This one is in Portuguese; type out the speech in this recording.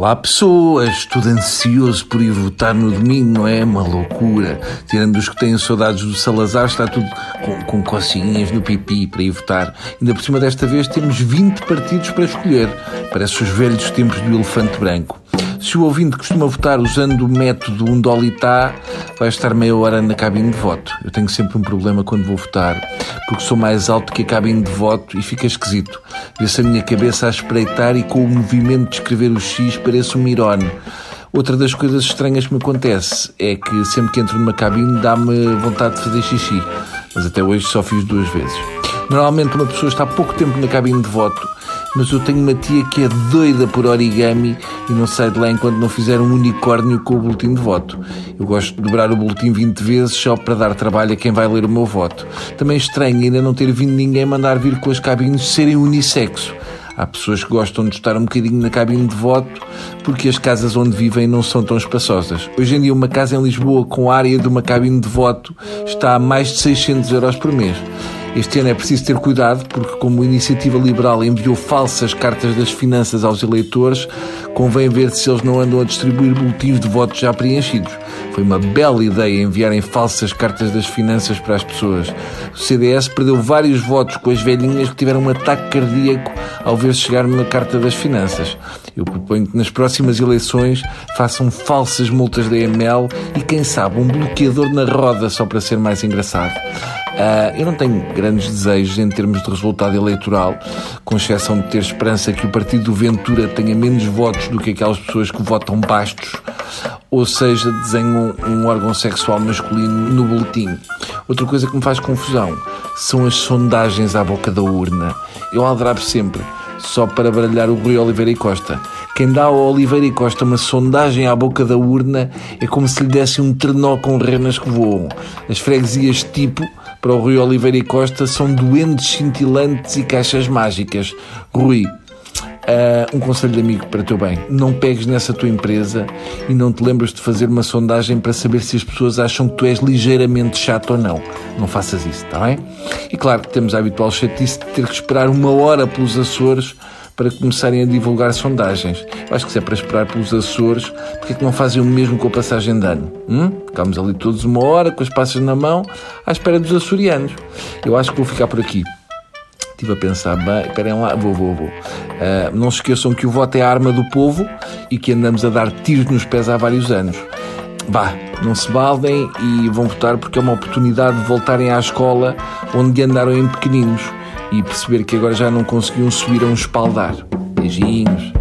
Olá pessoas, tudo ansioso por ir votar no domingo, não é? Uma loucura. Tirando os que têm saudades do Salazar, está tudo com, com cocinhas no pipi para ir votar. Ainda por cima desta vez temos 20 partidos para escolher. Parece os velhos tempos do elefante branco. Se o ouvinte costuma votar usando o método Undolitá, vai estar meia hora na cabine de voto. Eu tenho sempre um problema quando vou votar, porque sou mais alto que a cabine de voto e fica esquisito. Vê-se a minha cabeça a espreitar e com o movimento de escrever o X parece um mirone. Outra das coisas estranhas que me acontece é que sempre que entro numa cabine dá-me vontade de fazer xixi, mas até hoje só fiz duas vezes. Normalmente uma pessoa está pouco tempo na cabine de voto mas eu tenho uma tia que é doida por origami e não sai de lá enquanto não fizer um unicórnio com o boletim de voto. Eu gosto de dobrar o boletim 20 vezes só para dar trabalho a quem vai ler o meu voto. Também estranho ainda não ter vindo ninguém mandar vir com as cabines serem unissexo. Há pessoas que gostam de estar um bocadinho na cabine de voto porque as casas onde vivem não são tão espaçosas. Hoje em dia, uma casa em Lisboa com área de uma cabine de voto está a mais de 600 euros por mês. Este ano é preciso ter cuidado porque, como a Iniciativa Liberal enviou falsas cartas das finanças aos eleitores, convém ver se eles não andam a distribuir boletins de votos já preenchidos. Foi uma bela ideia enviarem falsas cartas das finanças para as pessoas. O CDS perdeu vários votos com as velhinhas que tiveram um ataque cardíaco ao ver chegar uma carta das finanças. Eu proponho que nas próximas eleições façam falsas multas da EML e, quem sabe, um bloqueador na roda só para ser mais engraçado. Uh, eu não tenho grandes desejos em termos de resultado eleitoral, com exceção de ter esperança que o partido do Ventura tenha menos votos do que aquelas pessoas que votam bastos, ou seja, desenham um órgão sexual masculino no boletim. Outra coisa que me faz confusão são as sondagens à boca da urna. Eu aldrabo sempre, só para baralhar o Rui Oliveira e Costa. Quem dá ao Oliveira e Costa uma sondagem à boca da urna é como se lhe desse um trenó com renas que voam. As freguesias tipo para o Rui Oliveira e Costa são doentes cintilantes e caixas mágicas. Rui, Uh, um conselho de amigo para teu bem. Não pegues nessa tua empresa e não te lembres de fazer uma sondagem para saber se as pessoas acham que tu és ligeiramente chato ou não. Não faças isso, está bem? E claro, temos a habitual chatice de ter que esperar uma hora pelos Açores para começarem a divulgar sondagens. Eu acho que se é para esperar pelos Açores, porque é que não fazem o mesmo com a passagem de ano? Hum? Ficamos ali todos uma hora com as passas na mão à espera dos açorianos. Eu acho que vou ficar por aqui. Estive a pensar, bem, esperem lá, vou, vou, vou. Uh, não se esqueçam que o voto é a arma do povo e que andamos a dar tiros nos pés há vários anos. Vá, não se baldem e vão votar porque é uma oportunidade de voltarem à escola onde andaram em pequeninos e perceber que agora já não conseguiam subir a um espaldar. Beijinhos.